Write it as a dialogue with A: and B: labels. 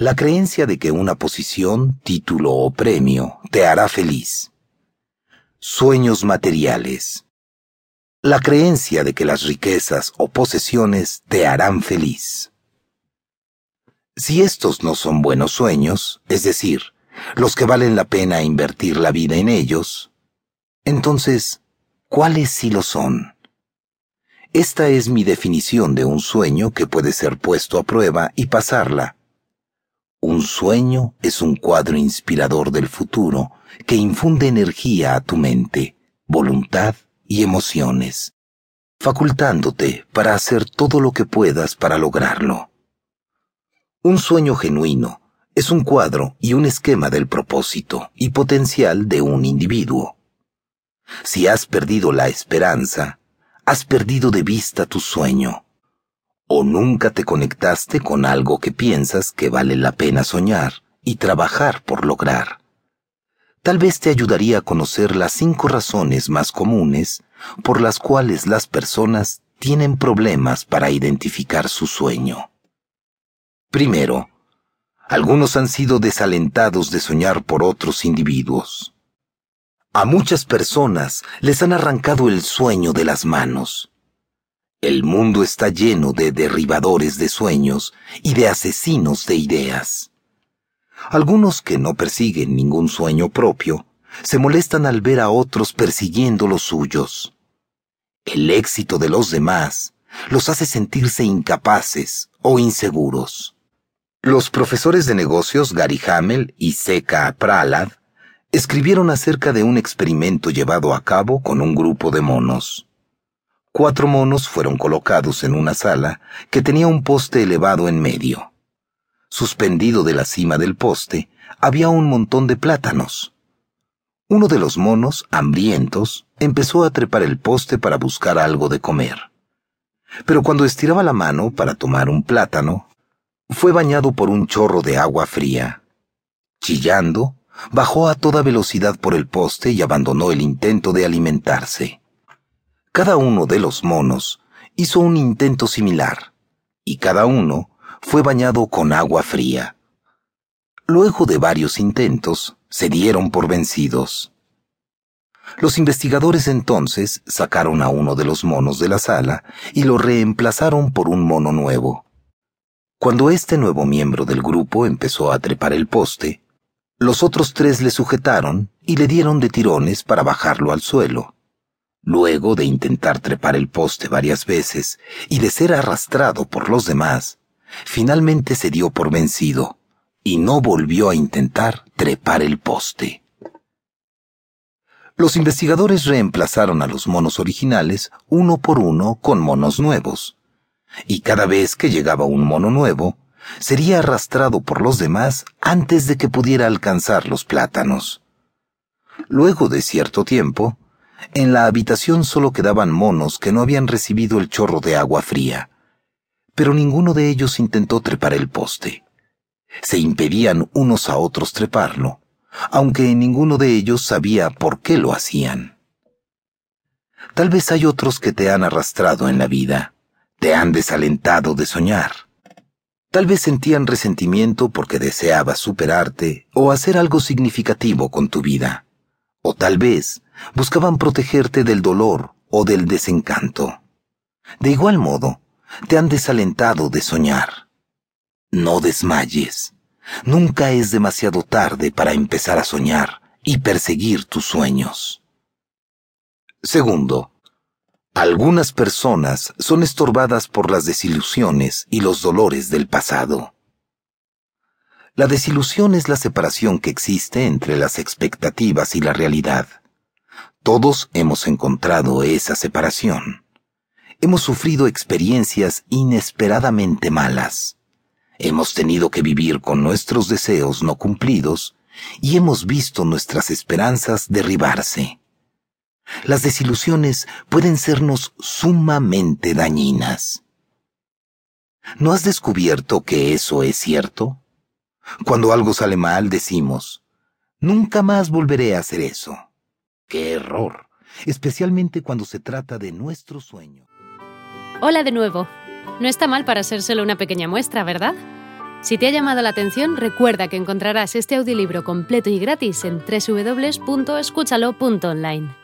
A: La creencia de que una posición, título o premio te hará feliz. Sueños materiales. La creencia de que las riquezas o posesiones te harán feliz. Si estos no son buenos sueños, es decir, los que valen la pena invertir la vida en ellos, entonces, ¿cuáles sí lo son? Esta es mi definición de un sueño que puede ser puesto a prueba y pasarla un sueño es un cuadro inspirador del futuro que infunde energía a tu mente, voluntad y emociones, facultándote para hacer todo lo que puedas para lograrlo. Un sueño genuino es un cuadro y un esquema del propósito y potencial de un individuo. Si has perdido la esperanza, has perdido de vista tu sueño o nunca te conectaste con algo que piensas que vale la pena soñar y trabajar por lograr. Tal vez te ayudaría a conocer las cinco razones más comunes por las cuales las personas tienen problemas para identificar su sueño. Primero, algunos han sido desalentados de soñar por otros individuos. A muchas personas les han arrancado el sueño de las manos el mundo está lleno de derribadores de sueños y de asesinos de ideas. Algunos que no persiguen ningún sueño propio se molestan al ver a otros persiguiendo los suyos. El éxito de los demás los hace sentirse incapaces o inseguros. Los profesores de negocios Gary Hamel y Seka Pralad escribieron acerca de un experimento llevado a cabo con un grupo de monos. Cuatro monos fueron colocados en una sala que tenía un poste elevado en medio. Suspendido de la cima del poste había un montón de plátanos. Uno de los monos, hambrientos, empezó a trepar el poste para buscar algo de comer. Pero cuando estiraba la mano para tomar un plátano, fue bañado por un chorro de agua fría. Chillando, bajó a toda velocidad por el poste y abandonó el intento de alimentarse. Cada uno de los monos hizo un intento similar, y cada uno fue bañado con agua fría. Luego de varios intentos, se dieron por vencidos. Los investigadores entonces sacaron a uno de los monos de la sala y lo reemplazaron por un mono nuevo. Cuando este nuevo miembro del grupo empezó a trepar el poste, los otros tres le sujetaron y le dieron de tirones para bajarlo al suelo. Luego de intentar trepar el poste varias veces y de ser arrastrado por los demás, finalmente se dio por vencido y no volvió a intentar trepar el poste. Los investigadores reemplazaron a los monos originales uno por uno con monos nuevos, y cada vez que llegaba un mono nuevo, sería arrastrado por los demás antes de que pudiera alcanzar los plátanos. Luego de cierto tiempo, en la habitación solo quedaban monos que no habían recibido el chorro de agua fría, pero ninguno de ellos intentó trepar el poste. Se impedían unos a otros treparlo, aunque ninguno de ellos sabía por qué lo hacían. Tal vez hay otros que te han arrastrado en la vida, te han desalentado de soñar. Tal vez sentían resentimiento porque deseabas superarte o hacer algo significativo con tu vida. O tal vez buscaban protegerte del dolor o del desencanto. De igual modo, te han desalentado de soñar. No desmayes. Nunca es demasiado tarde para empezar a soñar y perseguir tus sueños. Segundo, algunas personas son estorbadas por las desilusiones y los dolores del pasado. La desilusión es la separación que existe entre las expectativas y la realidad. Todos hemos encontrado esa separación. Hemos sufrido experiencias inesperadamente malas. Hemos tenido que vivir con nuestros deseos no cumplidos y hemos visto nuestras esperanzas derribarse. Las desilusiones pueden sernos sumamente dañinas. ¿No has descubierto que eso es cierto? Cuando algo sale mal decimos, nunca más volveré a hacer eso. ¡Qué error! Especialmente cuando se trata de nuestro sueño.
B: Hola de nuevo. No está mal para ser solo una pequeña muestra, ¿verdad? Si te ha llamado la atención, recuerda que encontrarás este audiolibro completo y gratis en www.escúchalo.online.